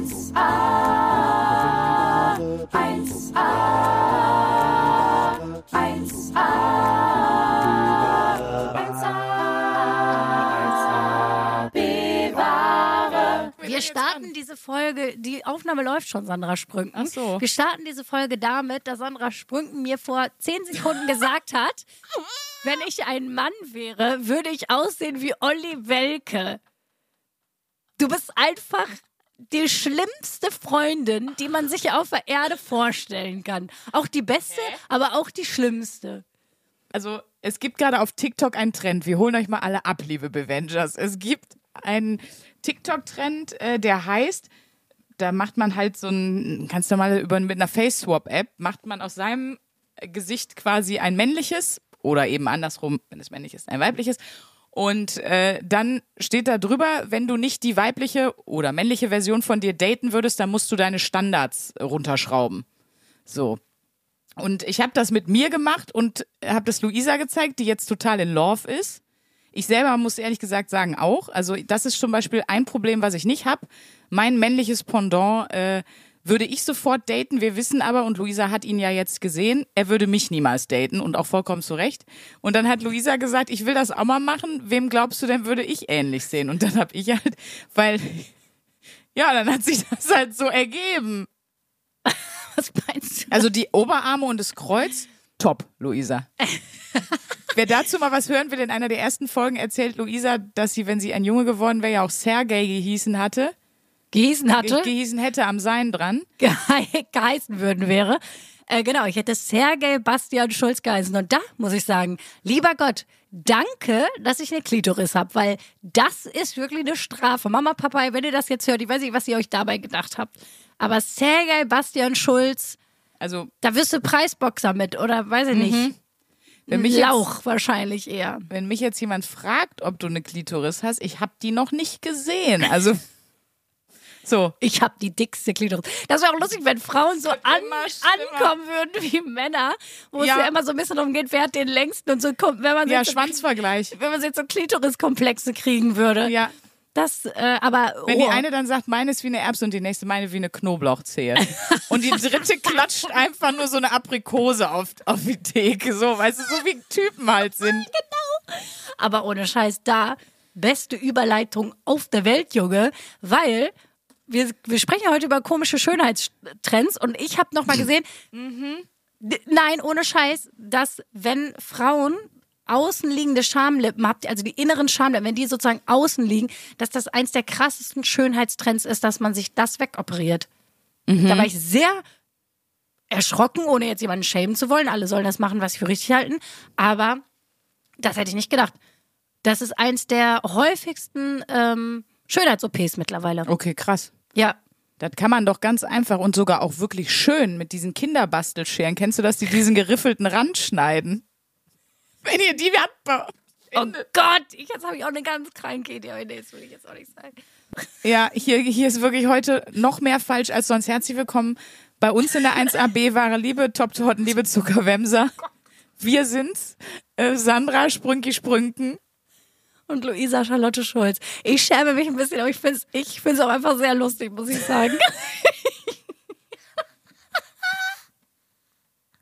1a, 1a, 1a, 1a, bewahre. Wir starten diese Folge, die Aufnahme läuft schon, Sandra Sprünken. Ach so. Wir starten diese Folge damit, dass Sandra Sprünken mir vor zehn Sekunden gesagt hat, wenn ich ein Mann wäre, würde ich aussehen wie Olli Welke. Du bist einfach die schlimmste Freundin, die man sich auf der Erde vorstellen kann. Auch die beste, aber auch die schlimmste. Also, es gibt gerade auf TikTok einen Trend. Wir holen euch mal alle ab, liebe Bevengers. Es gibt einen TikTok-Trend, äh, der heißt, da macht man halt so ein, ganz normal über, mit einer Face-Swap-App, macht man aus seinem Gesicht quasi ein männliches oder eben andersrum, wenn es männlich ist, ein weibliches. Und äh, dann steht da drüber, wenn du nicht die weibliche oder männliche Version von dir daten würdest, dann musst du deine Standards runterschrauben. So. Und ich habe das mit mir gemacht und habe das Luisa gezeigt, die jetzt total in Love ist. Ich selber muss ehrlich gesagt sagen auch. Also das ist zum Beispiel ein Problem, was ich nicht habe. Mein männliches Pendant äh, würde ich sofort daten. Wir wissen aber, und Luisa hat ihn ja jetzt gesehen, er würde mich niemals daten und auch vollkommen zu Recht. Und dann hat Luisa gesagt, ich will das auch mal machen. Wem glaubst du denn, würde ich ähnlich sehen? Und dann habe ich halt, weil, ja, dann hat sich das halt so ergeben. Was meinst du? Also die Oberarme und das Kreuz, top, Luisa. Wer dazu mal was hören will, in einer der ersten Folgen erzählt Luisa, dass sie, wenn sie ein Junge geworden wäre, ja auch Sergei gehießen hatte. Gießen hatte, Gehießen hätte am Sein dran. ge geheißen würden wäre. Äh, genau, ich hätte Sergei Bastian Schulz geheißen. Und da muss ich sagen, lieber Gott, danke, dass ich eine Klitoris habe, weil das ist wirklich eine Strafe. Mama, Papa, wenn ihr das jetzt hört, ich weiß nicht, was ihr euch dabei gedacht habt. Aber Sergei Bastian Schulz, Also, da wirst du Preisboxer mit, oder weiß ich nicht. wenn mich, jetzt, Lauch wahrscheinlich eher. wenn mich jetzt jemand fragt, ob du eine Klitoris hast, ich habe die noch nicht gesehen. Also, so. Ich habe die dickste Klitoris. Das wäre auch lustig, wenn Frauen so an, ankommen würden wie Männer, wo es Ja. ja immer so ein bisschen darum geht, wer hat den längsten und so kommt, wenn man Ja, so, Schwanzvergleich. wenn man jetzt so Klitoriskomplexe kriegen würde. Ja. Das, äh, aber Wenn die oh. eine dann sagt, meine ist wie eine Erbse und die nächste meine wie eine Knoblauchzehe. Und die dritte klatscht einfach nur so eine Aprikose auf, auf die Theke. So, weißt du, so wie Typen halt sind. aber ohne Scheiß da beste Überleitung auf der Welt, Junge, weil wir, wir sprechen heute über komische Schönheitstrends und ich habe noch mal gesehen, d- nein, ohne Scheiß, dass wenn Frauen außenliegende Schamlippen habt, also die inneren Schamlippen, wenn die sozusagen außen liegen, dass das eins der krassesten Schönheitstrends ist, dass man sich das wegoperiert. Da war ich sehr erschrocken, ohne jetzt jemanden schämen zu wollen. Alle sollen das machen, was sie für richtig halten. Aber das hätte ich nicht gedacht. Das ist eins der häufigsten ähm, Schönheits-OPs mittlerweile. Okay, krass. Ja. Das kann man doch ganz einfach und sogar auch wirklich schön mit diesen Kinderbastelscheren. Kennst du das, die diesen geriffelten Rand schneiden? Wenn ihr die habt. Oh Gott, ich, jetzt habe ich auch eine ganz kranke Idee. Nee, das will ich jetzt auch nicht sagen. Ja, hier, hier ist wirklich heute noch mehr falsch als sonst. Herzlich willkommen bei uns in der 1AB wahre Liebe, Top Torten, liebe Zuckerwemser. Wir sind's, äh, Sandra Sprünki Sprünken. Und Luisa Charlotte Schulz. Ich schäme mich ein bisschen, aber ich finde es ich find's auch einfach sehr lustig, muss ich sagen.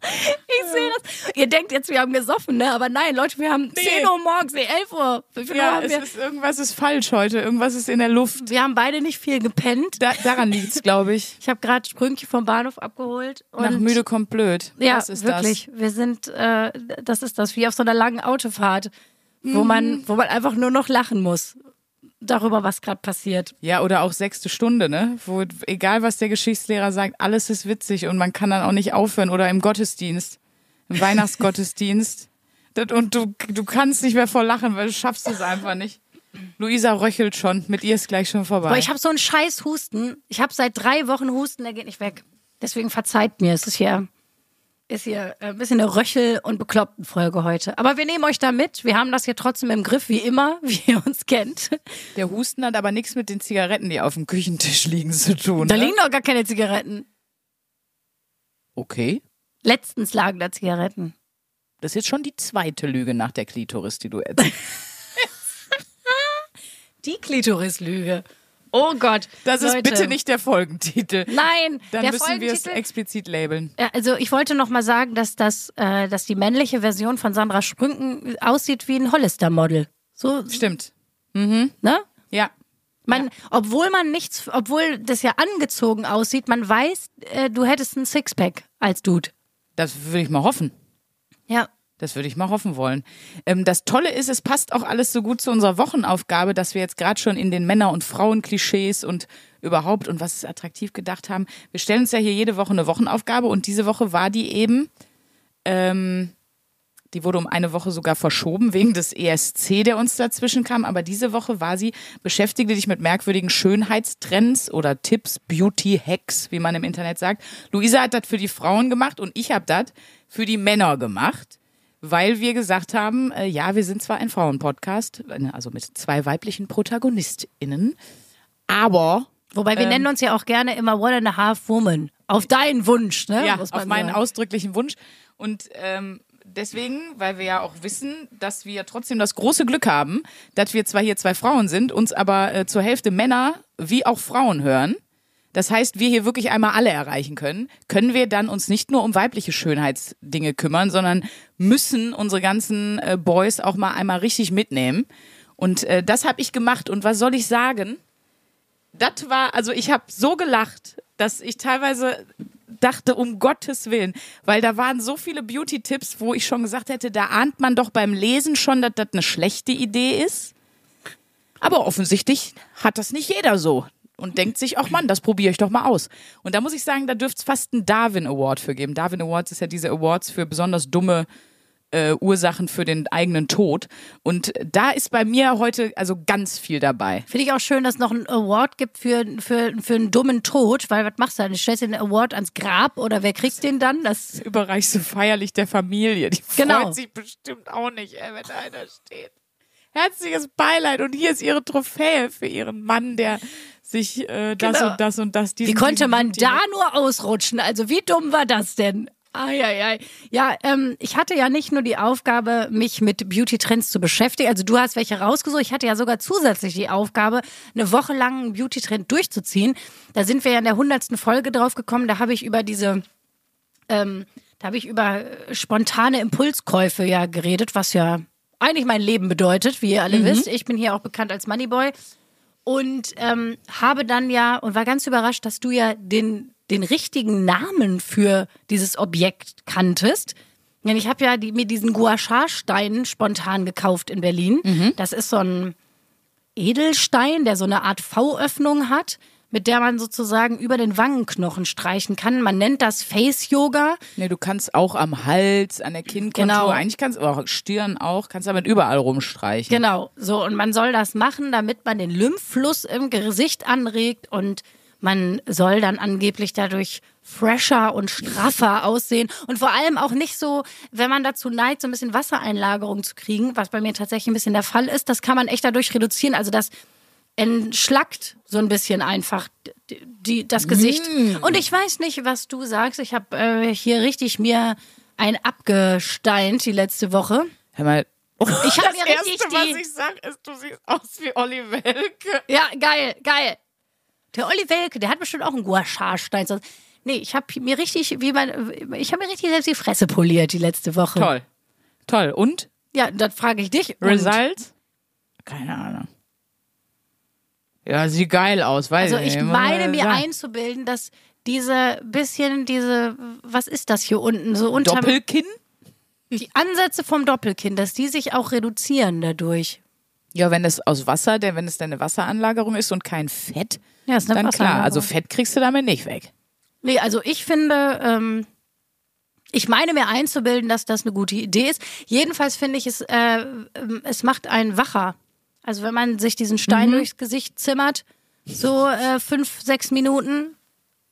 Ich sehe das. Ihr denkt jetzt, wir haben gesoffen, ne? Aber nein, Leute, wir haben 10 Uhr morgens, nee, 11 Uhr. Ja, es ist, irgendwas ist falsch heute. Irgendwas ist in der Luft. wir haben beide nicht viel gepennt. Da, daran liegt's, glaube ich. Ich habe gerade Sprünki vom Bahnhof abgeholt. Nach müde kommt blöd. Ja, das ist wirklich. Wir sind, äh, das ist das, wie auf so einer langen Autofahrt, wo Mhm. man, wo man einfach nur noch lachen muss darüber, was gerade passiert. Ja, oder auch sechste Stunde, ne? Wo, egal was der Geschichtslehrer sagt, alles ist witzig und man kann dann auch nicht aufhören. Oder im Gottesdienst, im Weihnachtsgottesdienst. Und du, du kannst nicht mehr vor lachen, weil du schaffst es einfach nicht. Luisa röchelt schon. Mit ihr ist gleich schon vorbei. Aber ich habe so einen scheiß Husten. Ich habe seit drei Wochen Husten, der geht nicht weg. Deswegen verzeiht mir. Es ist hier, ist hier äh, ein bisschen eine Röchel- und bekloppten Folge heute. Aber wir nehmen euch da mit. Wir haben das hier trotzdem im Griff, wie immer, wie ihr uns kennt. Der Husten hat aber nichts mit den Zigaretten, die auf dem Küchentisch liegen, zu tun. Da ne? liegen doch gar keine Zigaretten. Okay. Letztens lagen da Zigaretten. Das ist jetzt schon die zweite Lüge nach der Klitoris, die du erzählst. Die Klitorislüge. Oh Gott. Das ist Leute. bitte nicht der Folgentitel. Nein, Dann der müssen wir es explizit labeln. Ja, Also ich wollte noch mal sagen, dass das, äh, dass die männliche Version von Sandra Sprünken aussieht wie ein Hollister-Model. So, Stimmt. ne? Ja. Man, obwohl man nichts, obwohl das ja angezogen aussieht, man weiß, äh, du hättest ein Sixpack als Dude. Das würde ich mal hoffen. Ja. Das würde ich mal hoffen wollen. Ähm, das Tolle ist, es passt auch alles so gut zu unserer Wochenaufgabe, dass wir jetzt gerade schon in den Männer- und Frauenklischees und überhaupt und was ist attraktiv gedacht haben. Wir stellen uns ja hier jede Woche eine Wochenaufgabe und diese Woche war die eben, ähm, die wurde um eine Woche sogar verschoben wegen des ESC, der uns dazwischen kam. Aber diese Woche war sie, beschäftige dich mit merkwürdigen Schönheitstrends oder Tipps, Beauty-Hacks, wie man im Internet sagt. Luisa hat das für die Frauen gemacht und ich habe das für die Männer gemacht weil wir gesagt haben, äh, ja, wir sind zwar ein Frauenpodcast, äh, also mit zwei weiblichen ProtagonistInnen, aber Wobei wir nennen uns ja auch gerne immer One and a Half Woman. Auf deinen Wunsch, ne? ja, auf meinen sagen. ausdrücklichen Wunsch. Und ähm, deswegen, weil wir ja auch wissen, dass wir trotzdem das große Glück haben, dass wir zwar hier zwei Frauen sind, uns aber äh, zur Hälfte Männer wie auch Frauen hören. Das heißt, wir hier wirklich einmal alle erreichen können, können wir dann uns nicht nur um weibliche Schönheitsdinge kümmern, sondern müssen unsere ganzen äh, Boys auch mal einmal richtig mitnehmen. Und äh, das habe ich gemacht. Und was soll ich sagen? Das war, also ich habe so gelacht, dass ich teilweise dachte, um Gottes Willen, weil da waren so viele Beauty-Tipps, wo ich schon gesagt hätte, da ahnt man doch beim Lesen schon, dass das eine schlechte Idee ist. Aber offensichtlich hat das nicht jeder so und denkt sich, ach Mann, das probiere ich doch mal aus. Und da muss ich sagen, da dürfte es fast einen Darwin Award für geben. Darwin Awards ist ja diese Awards für besonders dumme äh, Ursachen für den eigenen Tod. Und da ist bei mir heute also ganz viel dabei. Finde ich auch schön, dass es noch einen Award gibt für, für, für einen dummen Tod, weil was machst du dann? Stellst du den Award ans Grab oder wer kriegt den dann? Das überreichst du feierlich der Familie. Die Genau. freut sich bestimmt auch nicht, ey, wenn da einer steht. Herzliches Beileid und hier ist ihre Trophäe für ihren Mann, der sich äh, das Genau. und das und das. Wie konnte man diesen- da nur ausrutschen? Also wie dumm war das denn? Eieiei. Ja, ähm, ich hatte ja nicht nur die Aufgabe, mich mit Beauty-Trends zu beschäftigen. Also du hast welche rausgesucht. Ich hatte ja sogar zusätzlich die Aufgabe, eine Woche lang einen Beauty-Trend durchzuziehen. Da sind wir ja in der hundertsten Folge drauf gekommen. Da habe ich über diese, ähm, da habe ich über äh, spontane Impulskäufe ja geredet, was ja eigentlich mein Leben bedeutet, wie ihr alle wisst. Ich bin hier auch bekannt als Moneyboy und ähm, habe dann ja und war ganz überrascht, dass du ja den den richtigen Namen für dieses Objekt kanntest. Denn ich habe ja die, mir diesen Gua Sha Stein spontan gekauft in Berlin. Das ist so ein Edelstein, der so eine Art V-Öffnung hat, mit der man sozusagen über den Wangenknochen streichen kann. Man nennt das Face Yoga. Nee, du kannst auch am Hals, an der Kinnkontur, Genau. eigentlich kannst du auch Stirn auch, kannst damit überall rumstreichen. Genau, so und man soll das machen, damit man den Lymphfluss im Gesicht anregt und man soll dann angeblich dadurch fresher und straffer aussehen und vor allem auch nicht so, wenn man dazu neigt, so ein bisschen Wassereinlagerung zu kriegen, was bei mir tatsächlich ein bisschen der Fall ist, das kann man echt dadurch reduzieren. Also das entschlackt so ein bisschen einfach die, die, das Gesicht. Und ich weiß nicht, was du sagst. Ich habe äh, hier richtig mir ein abgesteint die letzte Woche. Hör mal. Ich habe das mir richtig Erste, was die. ich sag, ist, du siehst aus wie Olli Welke. Ja, geil, geil. Der Olli Welke, der hat bestimmt auch einen Gua Sha Stein. So- Nee, ich habe mir richtig, wie man, ich habe mir richtig selbst die Fresse poliert die letzte Woche. Toll. Toll. Und? Ja, dann frage ich dich. Und, Result? Keine Ahnung. Ja, sieht geil aus, weiß also ich ich nicht. meine mir Sagen. einzubilden, dass diese bisschen, diese, was ist das hier unten, so unter Doppelkinn? die Ansätze vom Doppelkinn, dass die sich auch reduzieren dadurch. Ja, wenn es aus Wasser, denn wenn es deine Wasseranlagerung ist und kein Fett, Ja, ist eine dann klar. Also Fett kriegst du damit nicht weg. Nee, also ich finde, ähm, ich meine mir einzubilden, dass das eine gute Idee ist. Jedenfalls finde ich es, äh, ähm, es macht einen wacher. Also wenn man sich diesen Stein durchs Gesicht zimmert, so äh, fünf, sechs Minuten,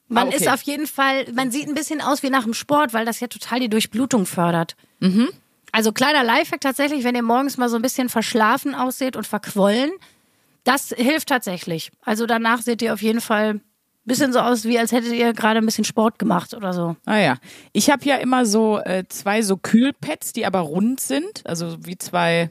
man Ah, okay. ist auf jeden Fall, man sieht ein bisschen aus wie nach dem Sport, weil das ja total die Durchblutung fördert. Also kleiner Lifehack tatsächlich, wenn ihr morgens mal so ein bisschen verschlafen ausseht und verquollen, das hilft tatsächlich. Also danach seht ihr auf jeden Fall ein bisschen so aus, wie als hättet ihr gerade ein bisschen Sport gemacht oder so. Ah ja. Ich habe ja immer so äh, zwei so Kühlpads, die aber rund sind. Also wie zwei,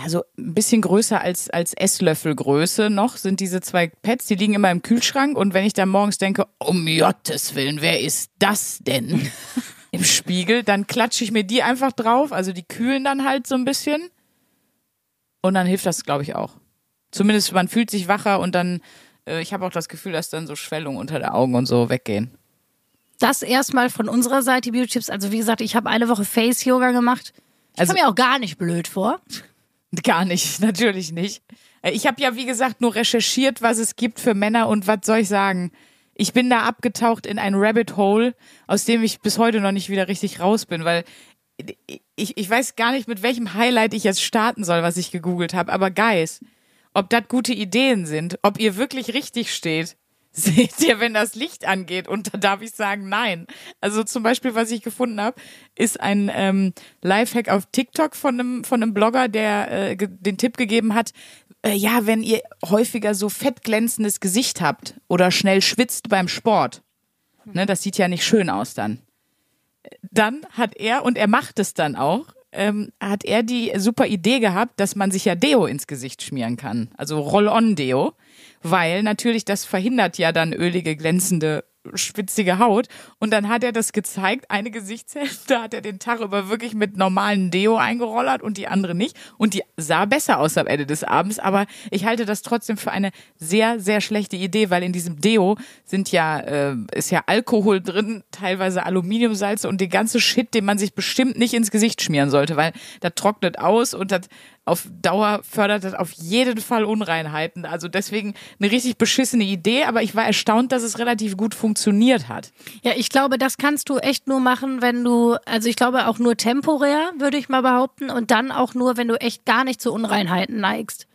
ja, so ein bisschen größer als, als Esslöffelgröße noch sind diese zwei Pads, die liegen immer im Kühlschrank und wenn ich dann morgens denke, um Gottes Willen, wer ist das denn? Im Spiegel, dann klatsche ich mir die einfach drauf, also die kühlen dann halt so ein bisschen und dann hilft das, glaube ich, auch. Zumindest man fühlt sich wacher und dann, äh, ich habe auch das Gefühl, dass dann so Schwellungen unter den Augen und so weggehen. Das erstmal von unserer Seite, Beauty Tips. Also wie gesagt, ich habe eine Woche Face Yoga gemacht. Ich Also- komme mir auch gar nicht blöd vor. Gar nicht, natürlich nicht. Äh, Ich habe ja, wie gesagt, nur recherchiert, was es gibt für Männer und was soll ich sagen? Ich bin da abgetaucht in ein Rabbit Hole, aus dem ich bis heute noch nicht wieder richtig raus bin, weil ich, ich weiß gar nicht, mit welchem Highlight ich jetzt starten soll, was ich gegoogelt habe. Aber Guys, ob das gute Ideen sind, ob ihr wirklich richtig steht, seht ihr, wenn das Licht angeht. Und da darf ich sagen, nein. Also zum Beispiel, was ich gefunden habe, ist ein ähm, Lifehack auf TikTok von einem, von einem Blogger, der äh, den Tipp gegeben hat, äh, ja, wenn ihr häufiger so fettglänzendes Gesicht habt oder schnell schwitzt beim Sport, ne, das sieht ja nicht schön aus dann dann hat er, und er macht es dann auch, ähm, hat er die super Idee gehabt, dass man sich ja Deo ins Gesicht schmieren kann. Also Roll-on-Deo. Weil natürlich das verhindert ja dann ölige, glänzende, schwitzige Haut. Und dann hat er das gezeigt. Eine Gesichtshälfte hat er den Tag über wirklich mit normalen Deo eingerollert und die andere nicht. Und die sah besser aus am Ende des Abends. Aber ich halte das trotzdem für eine sehr, sehr schlechte Idee, weil in diesem Deo sind ja, äh, ist ja Alkohol drin, teilweise Aluminiumsalze und die ganze Shit, den man sich bestimmt nicht ins Gesicht schmieren sollte, weil das trocknet aus und das auf Dauer fördert das auf jeden Fall Unreinheiten. Also deswegen eine richtig beschissene Idee, aber ich war erstaunt, dass es relativ gut funktioniert hat. Ja, ich glaube, das kannst du echt nur machen, wenn du, also ich glaube auch nur temporär, würde ich mal behaupten, und dann auch nur, wenn du echt gar nicht zu Unreinheiten neigst.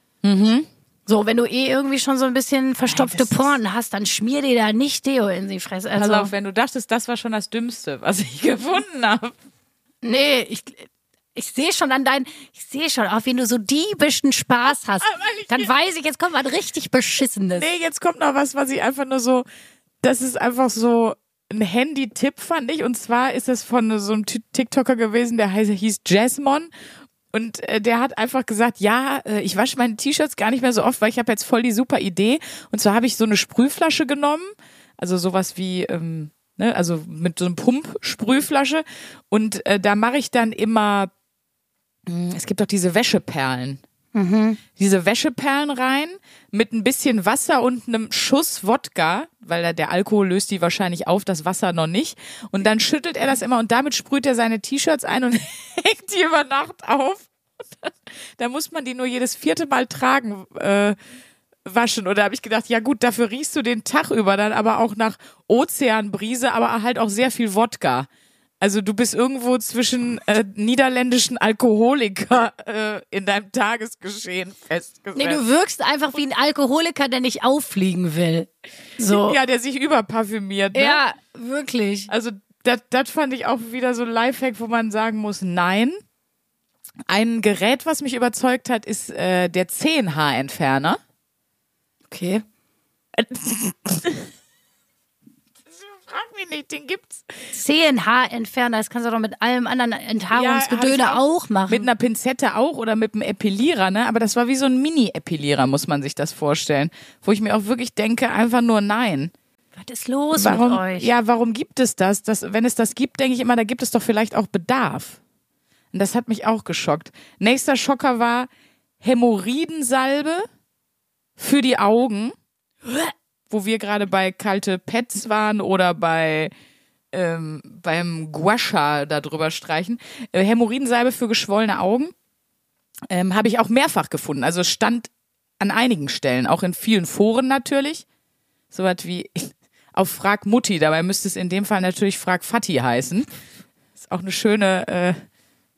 So, wenn du eh irgendwie schon so ein bisschen verstopfte ist- Poren hast, dann schmier dir da nicht Deo in die Fresse. Pass Also, auf, wenn du dachtest, das war schon das Dümmste, was ich gefunden habe. nee, ich, ich sehe schon an deinen, ich sehe schon, auf wen du so diebischen Spaß hast. ich Dann weiß ich, jetzt kommt was richtig Beschissenes. Nee, jetzt kommt noch was, was ich einfach nur so, das ist einfach so ein Handy-Tipp, fand ich. Und zwar ist es von so einem Ti- TikToker gewesen, der heißt, hieß Jasmon. Und äh, der hat einfach gesagt, ja, äh, ich wasche meine T-Shirts gar nicht mehr so oft, weil ich habe jetzt voll die super Idee. Und zwar habe ich so eine Sprühflasche genommen, also sowas wie, ähm, ne, also mit so einem Pump-Sprühflasche. Und äh, da mache ich dann immer, es gibt doch diese Wäscheperlen diese Wäscheperlen rein mit ein bisschen Wasser und einem Schuss Wodka, weil der Alkohol löst die wahrscheinlich auf, das Wasser noch nicht. Und dann schüttelt er das immer und damit sprüht er seine T-Shirts ein und hängt die über Nacht auf. Da muss man die nur jedes vierte Mal tragen, äh, waschen. Da habe ich gedacht, ja gut, dafür riechst du den Tag über dann aber auch nach Ozeanbrise, aber halt auch sehr viel Wodka. Also du bist irgendwo zwischen äh, niederländischen Alkoholiker äh, in deinem Tagesgeschehen festgesetzt. Nee, du wirkst einfach wie ein Alkoholiker, der nicht auffliegen will. So. ja, der sich überparfümiert. Ne? Ja, wirklich. Also das fand ich auch wieder so ein Lifehack, wo man sagen muss, nein. Ein Gerät, was mich überzeugt hat, ist äh, der 10H-Entferner. Okay. Frag mich nicht, den gibt's. CNH-Entferner, das kannst du doch mit allem anderen Enthaarungsgedöne Ja, auch machen. Mit einer Pinzette auch oder mit einem Epilierer, ne? Aber das war wie so ein Mini-Epilierer, muss man sich das vorstellen. Wo ich mir auch wirklich denke, einfach nur nein. Was ist los Warum, mit euch? ja, warum gibt es das? das? Wenn es das gibt, denke ich immer, da gibt es doch vielleicht auch Bedarf. Und das hat mich auch geschockt. Nächster Schocker war Hämorrhoidensalbe für die Augen, wo wir gerade bei kalte Pets waren oder bei ähm, beim Guasha darüber streichen. Äh, Hämorrhoidensalbe für geschwollene Augen ähm, habe ich auch mehrfach gefunden. Also stand an einigen Stellen, auch in vielen Foren natürlich. So was wie auf Frag Mutti, dabei müsste es in dem Fall natürlich Frag Fatti heißen. Ist auch eine schöne, äh,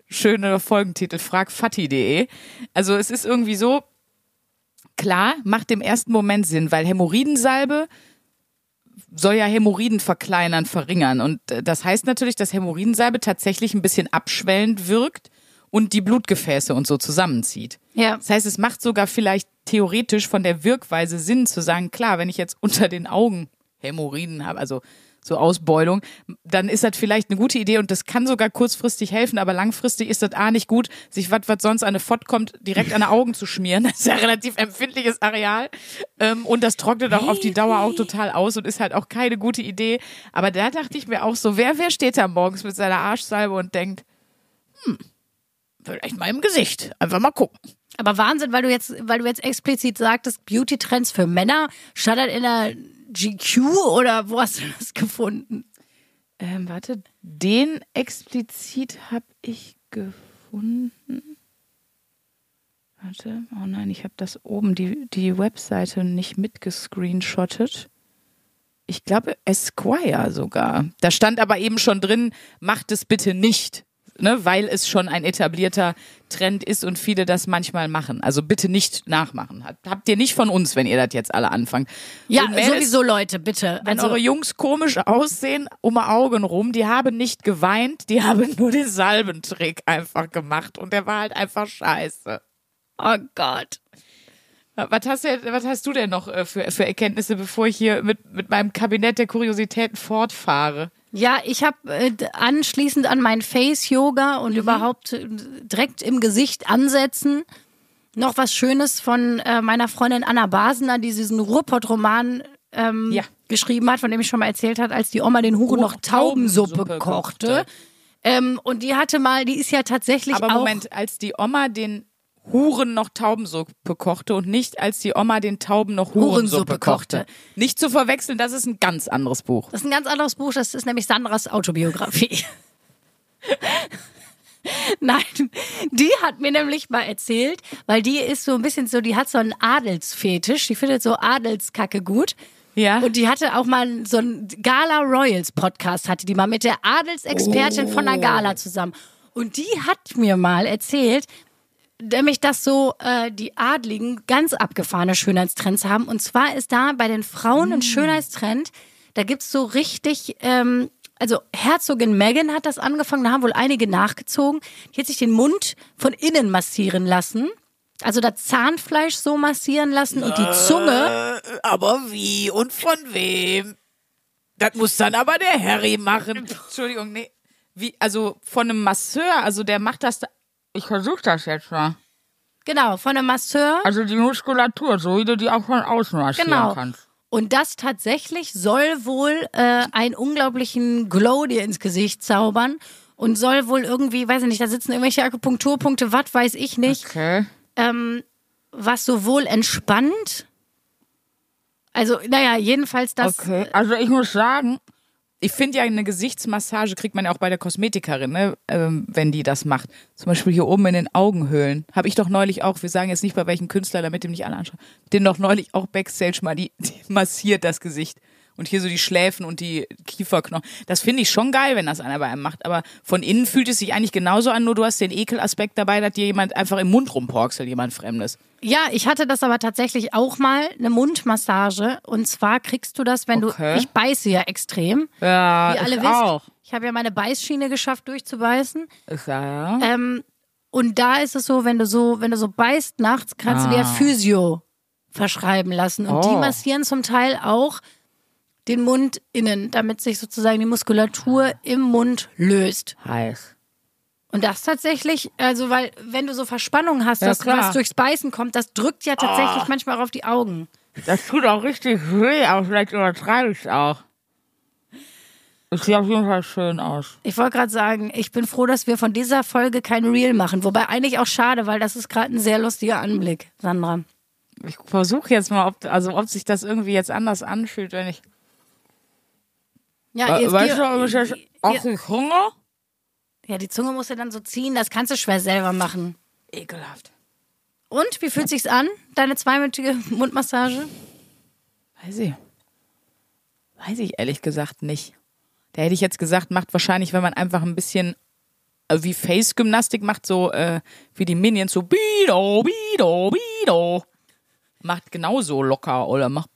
schöne Folgentitel, fragfatti.de. Also es ist irgendwie so, klar, macht im ersten Moment Sinn, weil Hämorrhoidensalbe soll ja Hämorrhoiden verkleinern, verringern. Und äh, das heißt natürlich, dass Hämorrhoidensalbe tatsächlich ein bisschen abschwellend wirkt und die Blutgefäße und so zusammenzieht. Ja. Das heißt, es macht sogar vielleicht theoretisch von der Wirkweise Sinn zu sagen, klar, wenn ich jetzt unter den Augen Hämorrhoiden habe, also so Ausbeulung, dann ist das vielleicht eine gute Idee und das kann sogar kurzfristig helfen, aber langfristig ist das A nicht gut, sich was, was sonst an eine Fott kommt, direkt an die Augen zu schmieren. Das ist ja ein relativ empfindliches Areal. Ähm, und das trocknet auch auf die Dauer auch total aus und ist halt auch keine gute Idee. Aber da dachte ich mir auch so, wer, wer steht da morgens mit seiner Arschsalbe und denkt, hm, vielleicht mal im Gesicht. Einfach mal gucken. Aber Wahnsinn, weil du jetzt, weil du jetzt explizit sagtest, Beauty-Trends für Männer, das in der GQ oder wo hast du das gefunden? Ähm, warte, den explizit habe ich gefunden. Warte, oh nein, ich habe das oben, die, die Webseite nicht mitgescreenshottet. Ich glaube Esquire sogar. Da stand aber eben schon drin, macht es bitte nicht. Ne, weil es schon ein etablierter Trend ist und viele das manchmal machen. Also bitte nicht nachmachen. Habt ihr nicht von uns, wenn ihr das jetzt alle anfangt. Ja, sowieso Leute, bitte. wenn Also, eure Jungs komisch aussehen, um die Augen rum, die haben nicht geweint, die haben nur den Salbentrick einfach gemacht und der war halt einfach scheiße. oh Gott. Was hast du, was hast du denn noch äh, für, für Erkenntnisse, bevor ich hier mit, mit meinem Kabinett der Kuriositäten fortfahre? Ja, ich habe äh, anschließend an mein Face-Yoga und überhaupt äh, direkt im Gesicht ansetzen noch was Schönes von äh, meiner Freundin Anna Basener, die diesen Ruhrpott-Roman ähm, Ja. geschrieben hat, von dem ich schon mal erzählt hat, als die Oma den Huren noch Taubensuppe, Taubensuppe kochte. kochte. Ähm, und die hatte mal, die ist ja tatsächlich Aber auch Moment, als die Oma den Huren noch Taubensuppe kochte und nicht als die Oma den Tauben noch Hurensuppe, Hurensuppe kochte. kochte. Nicht zu verwechseln, das ist ein ganz anderes Buch. Das ist ein ganz anderes Buch, das ist nämlich Sandras Autobiografie. Nein, die hat mir nämlich mal erzählt, weil die ist so ein bisschen so, die hat so einen Adelsfetisch, die findet so Adelskacke gut. Ja. Und die hatte auch mal so einen Gala Royals Podcast, hatte die mal mit der Adelsexpertin von der Gala zusammen. Und die hat mir mal erzählt, nämlich, dass so äh, die Adligen ganz abgefahrene Schönheitstrends haben. Und zwar ist da bei den Frauen ein Schönheitstrend, da gibt's so richtig, ähm, also Herzogin Meghan hat das angefangen, da haben wohl einige nachgezogen. Die hat sich den Mund von innen massieren lassen. Also das Zahnfleisch so massieren lassen und die Zunge. Aber wie und von wem? Das muss dann aber der Harry machen. Entschuldigung, nee. Wie, also von einem Masseur, also der macht das. Ich versuche das jetzt mal. Genau, von einem Masseur. Also die Muskulatur, so wie du die auch von außen massieren Genau. kannst. Und das tatsächlich soll wohl äh, einen unglaublichen Glow dir ins Gesicht zaubern und soll wohl irgendwie, weiß ich nicht, da sitzen irgendwelche Akupunkturpunkte, was weiß ich nicht, Okay. ähm, was sowohl entspannt. Also, naja, jedenfalls das. Okay. Also ich muss sagen, Ich finde ja, eine Gesichtsmassage kriegt man ja auch bei der Kosmetikerin, ne? ähm, wenn die das macht. Zum Beispiel hier oben in den Augenhöhlen. Habe ich doch neulich auch, wir sagen jetzt nicht bei welchen Künstler, damit dem nicht alle anschauen, den doch neulich auch Backstage mal, die, die massiert das Gesicht. Und hier so die Schläfen und die Kieferknochen. Das finde ich schon geil, wenn das einer bei einem macht. Aber von innen fühlt es sich eigentlich genauso an, nur du hast den Ekelaspekt dabei, dass dir jemand einfach im Mund rumporkselt, jemand Fremdes. Ja, ich hatte das aber tatsächlich auch mal, eine Mundmassage. Und zwar kriegst du das, wenn Okay. du. Ich beiße ja extrem. ja, Wie alle ich wisst. auch. Ich habe ja meine Beißschiene geschafft, durchzubeißen. Ich, ja, ja. Ähm, und da ist es so, wenn du so, wenn du so beißt nachts, kannst du dir Ah. Physio verschreiben lassen. Und die Oh. massieren zum Teil auch den Mund innen, damit sich sozusagen die Muskulatur im Mund löst. heiß. Und das tatsächlich, also weil, wenn du so Verspannung hast, Ja, dass klar. was durchs Beißen kommt, das drückt ja tatsächlich manchmal auch auf die Augen. Das tut auch richtig weh, aber vielleicht übertreibe ich es auch. Es sieht auf jeden Fall schön aus. Ich wollte gerade sagen, ich bin froh, dass wir von dieser Folge kein Reel machen. Wobei eigentlich auch schade, weil das ist gerade ein sehr lustiger Anblick, Sandra. Ich versuche jetzt mal, ob, also ob sich das irgendwie jetzt anders anfühlt, wenn ich. Ja, jetzt weißt du, ob ich jetzt auch ich Hunger? ja, die Zunge musst du dann so ziehen, das kannst du schwer selber machen. Ekelhaft. Und, wie fühlt sich's an, deine zweiminütige Mundmassage? Weiß ich. Weiß ich ehrlich gesagt nicht. Da hätte ich jetzt gesagt, macht wahrscheinlich, wenn man einfach ein bisschen äh, wie Face-Gymnastik macht, so äh, wie die Minions, so Bido, Bido, Bido. Macht genauso locker oder macht.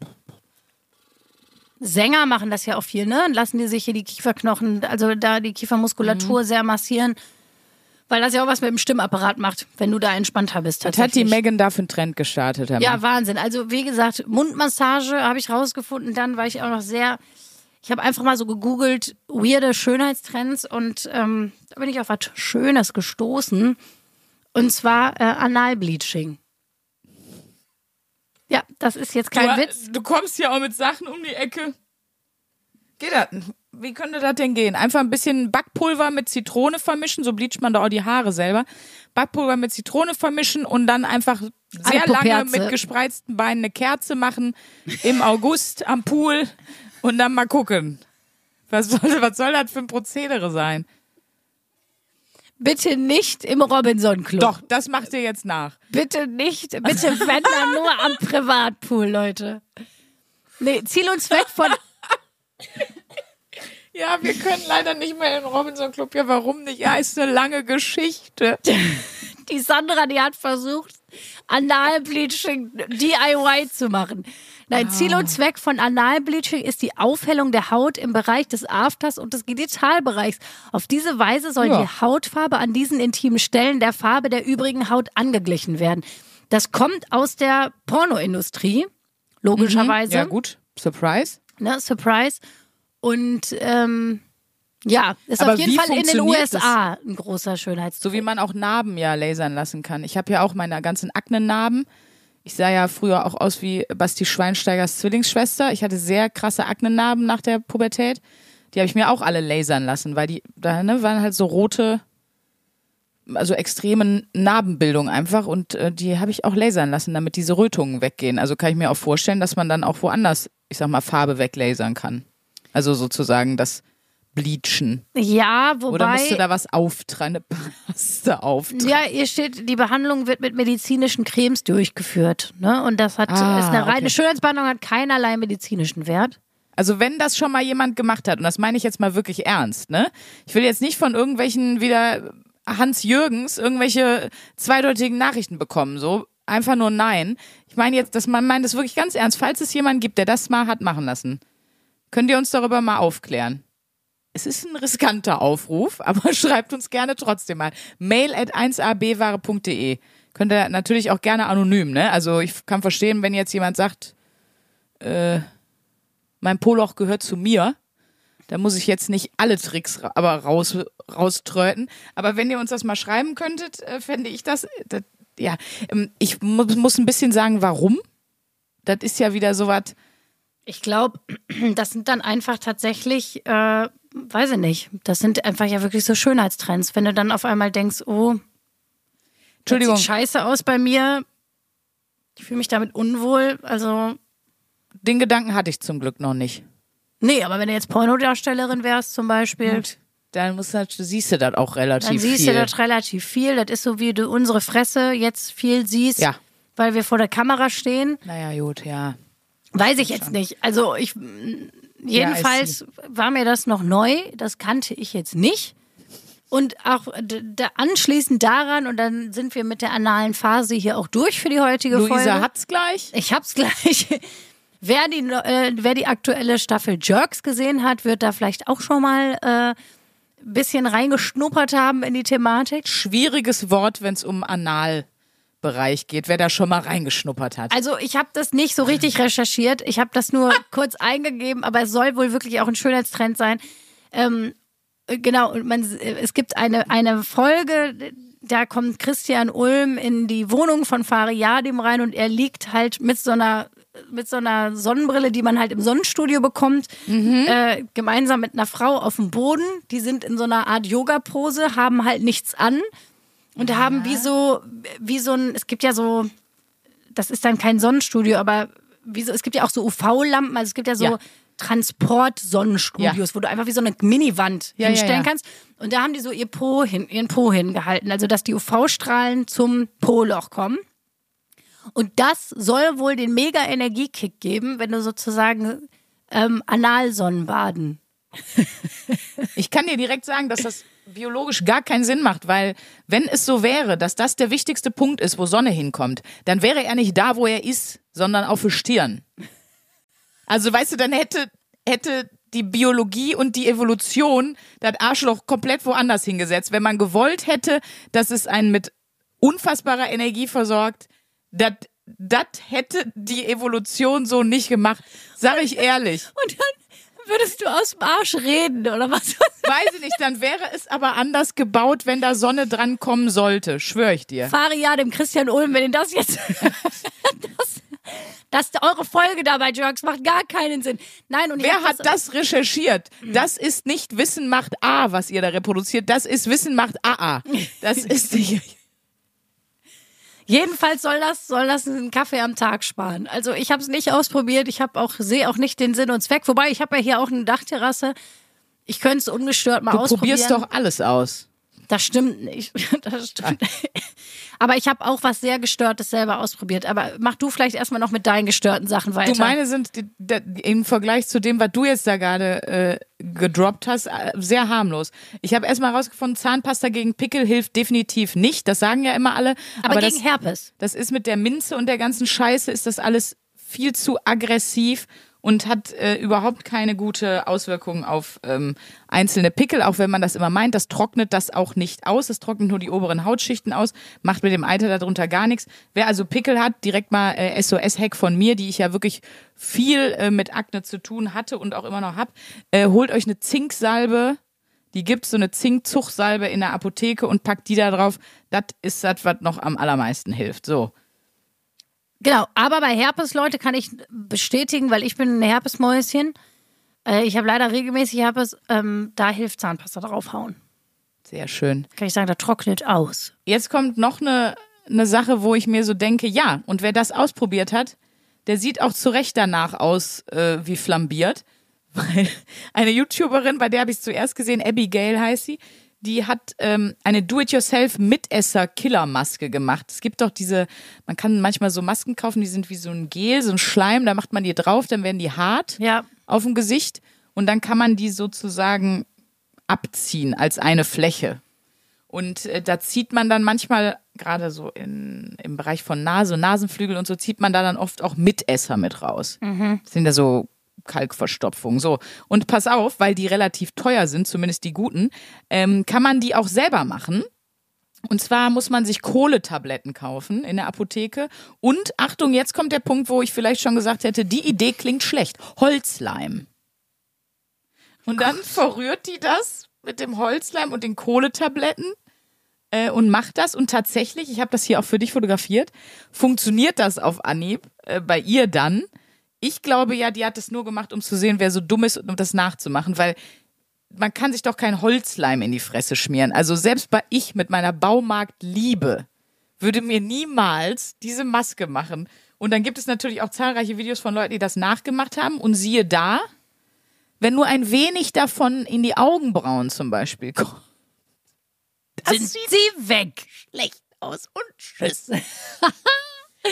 Sänger machen das ja auch viel, ne? Und lassen die sich hier die Kieferknochen, also da die Kiefermuskulatur sehr massieren. Weil das ja auch was mit dem Stimmapparat macht, wenn du da entspannter bist. Das hat die Megan dafür einen Trend gestartet. Herr Ja. Wahnsinn. Also wie gesagt, Mundmassage habe ich rausgefunden. Dann war ich auch noch sehr. Ich habe einfach mal so gegoogelt, weirde Schönheitstrends und ähm, da bin ich auf was Schönes gestoßen. Und zwar äh, Analbleaching. Ja, das ist jetzt kein du, Witz. du kommst ja auch mit Sachen um die Ecke. Geht das? Wie könnte das denn gehen? Einfach ein bisschen Backpulver mit Zitrone vermischen, so bleicht man da auch die Haare selber. Backpulver mit Zitrone vermischen und dann einfach sehr lange mit gespreizten Beinen eine Kerze machen im August am Pool und dann mal gucken. Was soll, was soll das für ein Prozedere sein? Bitte nicht im Robinson Club. Doch, das macht ihr jetzt nach. Bitte nicht, bitte wenn dann nur am Privatpool, Leute. Nee, Ziel und Zweck von Ja, wir können leider nicht mehr in den Robinson Club. Ja, warum nicht? Ja, ist eine lange Geschichte. die Sandra, die hat versucht, Analbleaching DIY zu machen. Nein, Ziel und Zweck von Analbleaching ist die Aufhellung der Haut im Bereich des Afters und des Genitalbereichs. Auf diese Weise soll Ja. die Hautfarbe an diesen intimen Stellen der Farbe der übrigen Haut angeglichen werden. Das kommt aus der Pornoindustrie, logischerweise. Ja, gut. Surprise. Ne, Surprise. Und ähm, ja, ist Aber auf jeden Fall in den USA ein großer Schönheits. So wie man auch Narben ja lasern lassen kann. Ich habe ja auch meine ganzen Aknennarben. Ich sah ja früher auch aus wie Basti Schweinsteigers Zwillingsschwester. Ich hatte sehr krasse Aknennarben nach der Pubertät. Die habe ich mir auch alle lasern lassen, weil die da ne, waren halt so rote, also extreme Narbenbildung einfach und äh, die habe ich auch lasern lassen, damit diese Rötungen weggehen. Also kann ich mir auch vorstellen, dass man dann auch woanders, ich sag mal, Farbe weglasern kann. Also sozusagen das Bleachen. Ja, wobei. Oder musst du da was auftragen, eine Paste auftragen? Ja, hier steht, die Behandlung wird mit medizinischen Cremes durchgeführt. Ne? Und das hat, Ah, ist eine reine okay. Schönheitsbehandlung, hat keinerlei medizinischen Wert. Also wenn das schon mal jemand gemacht hat, und das meine ich jetzt mal wirklich ernst, ne? Ich will jetzt nicht von irgendwelchen wieder Hans Jürgens irgendwelche zweideutigen Nachrichten bekommen, so einfach nur nein. Ich meine jetzt, dass man meint das wirklich ganz ernst. Falls es jemanden gibt, der das mal hat machen lassen, könnt ihr uns darüber mal aufklären. Es ist ein riskanter Aufruf, aber schreibt uns gerne trotzdem mal. Mail at 1abware.de. Könnt ihr natürlich auch gerne anonym, ne? Also ich kann verstehen, wenn jetzt jemand sagt, äh, mein Poloch gehört zu mir. Da muss ich jetzt nicht alle Tricks ra- aber raus, rauströten. Aber wenn ihr uns das mal schreiben könntet, äh, fände ich das, das ja, ähm, ich mu muss ein bisschen sagen, warum. Das ist ja wieder so was. Ich glaube, das sind dann einfach tatsächlich, äh, weiß ich nicht, das sind einfach ja wirklich so Schönheitstrends. Wenn du dann auf einmal denkst, oh, Entschuldigung, sieht scheiße aus bei mir, ich fühle mich damit unwohl, also den Gedanken hatte ich zum Glück noch nicht. nee, aber wenn du jetzt Pornodarstellerin wärst zum Beispiel, Dann musst du, siehst du das auch relativ dann siehst viel. du das relativ viel. Das ist so, wie du unsere Fresse jetzt viel siehst, Ja. weil wir vor der Kamera stehen. naja, gut, ja. Weiß ich jetzt nicht. Also ich jedenfalls war mir das noch neu. Das kannte ich jetzt nicht. Und auch d- d- anschließend daran, und dann sind wir mit der analen Phase hier auch durch für die heutige Luisa Folge. hat's gleich. Ich hab's gleich. wer, die, äh, wer die aktuelle Staffel Jerks gesehen hat, wird da vielleicht auch schon mal äh, ein bisschen reingeschnuppert haben in die Thematik. Schwieriges Wort, wenn es um Analbereich geht, wer da schon mal reingeschnuppert hat. Also ich habe das nicht so richtig recherchiert. Ich habe das nur kurz eingegeben, aber es soll wohl wirklich auch ein Schönheitstrend sein. Ähm, äh, genau, und man, es gibt eine, eine Folge, da kommt Christian Ulm in die Wohnung von Fariadim rein und er liegt halt mit so einer mit so einer Sonnenbrille, die man halt im Sonnenstudio bekommt, äh, gemeinsam mit einer Frau auf dem Boden. Die sind in so einer Art Yoga-Pose, haben halt nichts an und haben wie so, wie so ein, es gibt ja so, das ist dann kein Sonnenstudio, aber wie so, es gibt ja auch so UV-Lampen, also es gibt ja so Ja. Transport-Sonnenstudios, Ja. wo du einfach wie so eine Mini-Wand Ja, ja, hinstellen ja. kannst. Und da haben die so ihr po hin, ihren Po hingehalten, also dass die UV-Strahlen zum Po-Loch kommen. Und das soll wohl den mega Energiekick geben, wenn du sozusagen ähm, Analsonnenbaden. Ich kann dir direkt sagen, dass das biologisch gar keinen Sinn macht, weil wenn es so wäre, dass das der wichtigste Punkt ist, wo Sonne hinkommt, dann wäre er nicht da, wo er ist, sondern auf der Stirn. Also weißt du, dann hätte hätte die Biologie und die Evolution das Arschloch komplett woanders hingesetzt. Wenn man gewollt hätte, dass es einen mit unfassbarer Energie versorgt, das das hätte die Evolution so nicht gemacht. Sag ich ehrlich. Und dann würdest du aus dem Arsch reden oder was? Weiß ich nicht, dann wäre es aber anders gebaut, wenn da Sonne dran kommen sollte. Schwöre ich dir. Fahre ja dem Christian Ulm, wenn ihn das jetzt. das, das, eure Folge dabei, Jerks, macht gar keinen Sinn. Nein, und Wer hat das recherchiert? Das ist nicht Wissen macht A, was ihr da reproduziert. Das ist Wissen macht AA. Das ist nicht. Jedenfalls soll das, soll das einen Kaffee am Tag sparen. Also ich habe es nicht ausprobiert. Ich habe auch sehe auch nicht den Sinn und Zweck. Wobei ich habe ja hier auch eine Dachterrasse. Ich könnte es ungestört mal Du ausprobieren. probierst doch alles aus. Das stimmt nicht. Das stimmt. Aber ich habe auch was sehr Gestörtes selber ausprobiert. Aber mach du vielleicht erstmal noch mit deinen gestörten Sachen weiter. Du meine sind die, die, im Vergleich zu dem, was du jetzt da gerade äh, gedroppt hast, äh, sehr harmlos. Ich habe erstmal herausgefunden, Zahnpasta gegen Pickel hilft definitiv nicht. Das sagen ja immer alle. aber, Aber, gegen das, Herpes. das ist mit der Minze und der ganzen Scheiße ist das alles viel zu aggressiv und hat äh, überhaupt keine gute Auswirkungen auf ähm, einzelne Pickel, auch wenn man das immer meint. Das trocknet das auch nicht aus. Das trocknet nur die oberen Hautschichten aus, macht mit dem Alter darunter gar nichts. Wer also Pickel hat, direkt mal äh, SOS-Hack von mir, die ich ja wirklich viel äh, mit Akne zu tun hatte und auch immer noch hab. Äh, holt euch eine Zinksalbe. Die gibt's so eine Zinkzuchtsalbe in der Apotheke und packt die da drauf. Das ist das, was noch am allermeisten hilft. So. Genau, aber bei Herpes, Leute, kann ich bestätigen, weil ich bin ein Herpesmäuschen. Äh, ich habe leider regelmäßig Herpes. Ähm, da hilft Zahnpasta draufhauen. Sehr schön. Kann ich sagen, da trocknet aus. Jetzt kommt noch eine, eine Sache, wo ich mir so denke, ja, und wer das ausprobiert hat, der sieht auch zu Recht danach aus äh, wie flambiert. Weil eine YouTuberin, bei der habe ich es zuerst gesehen, Abigail heißt sie, die hat ähm, eine Do-it-yourself-Mitesser-Killermaske gemacht. Es gibt doch diese, man kann manchmal so Masken kaufen, die sind wie so ein Gel, so ein Schleim, da macht man die drauf, dann werden die hart Ja. auf dem Gesicht und dann kann man die sozusagen abziehen als eine Fläche. Und äh, da zieht man dann manchmal, gerade so in, im Bereich von Nase Nasenflügel und so, zieht man da dann oft auch Mitesser mit raus. Das sind ja so Kalkverstopfungen. So. Und pass auf, weil die relativ teuer sind, zumindest die guten, ähm, kann man die auch selber machen. Und zwar muss man sich Kohletabletten kaufen in der Apotheke. Und Achtung, jetzt kommt der Punkt, wo ich vielleicht schon gesagt hätte, die Idee klingt schlecht. Holzleim. Und dann verrührt die das mit dem Holzleim und den Kohletabletten äh, und macht das. Und tatsächlich, ich habe das hier auch für dich fotografiert, funktioniert das auf Anhieb äh, bei ihr dann. Ich glaube ja, die hat das nur gemacht, um zu sehen, wer so dumm ist und um das nachzumachen, weil man kann sich doch kein Holzleim in die Fresse schmieren. Also selbst bei ich mit meiner Baumarktliebe würde mir niemals diese Maske machen. Und dann gibt es natürlich auch zahlreiche Videos von Leuten, die das nachgemacht haben. Und siehe da, wenn nur ein wenig davon in die Augenbrauen zum Beispiel kommt. Sind sie weg. schlecht aus und tschüss.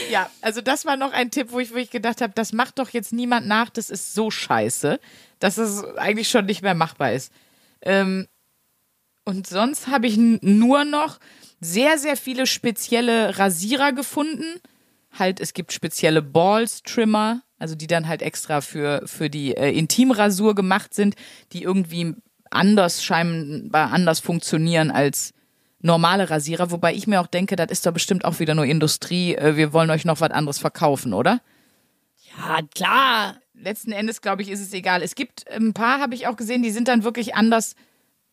ja, also das war noch ein Tipp, wo ich, wo ich gedacht habe, das macht doch jetzt niemand nach, das ist so scheiße, dass es eigentlich schon nicht mehr machbar ist. Ähm, und sonst habe ich nur noch sehr, sehr viele spezielle Rasierer gefunden. Halt, es gibt spezielle Balls-Trimmer, also die dann halt extra für, für die äh, Intimrasur gemacht sind, die irgendwie anders scheinbar anders funktionieren als normale Rasierer, wobei ich mir auch denke, das ist doch bestimmt auch wieder nur Industrie, äh, wir wollen euch noch was anderes verkaufen, oder? Ja, klar. letzten Endes, glaube ich, ist es egal. Es gibt ein paar, habe ich auch gesehen, die sind dann wirklich anders,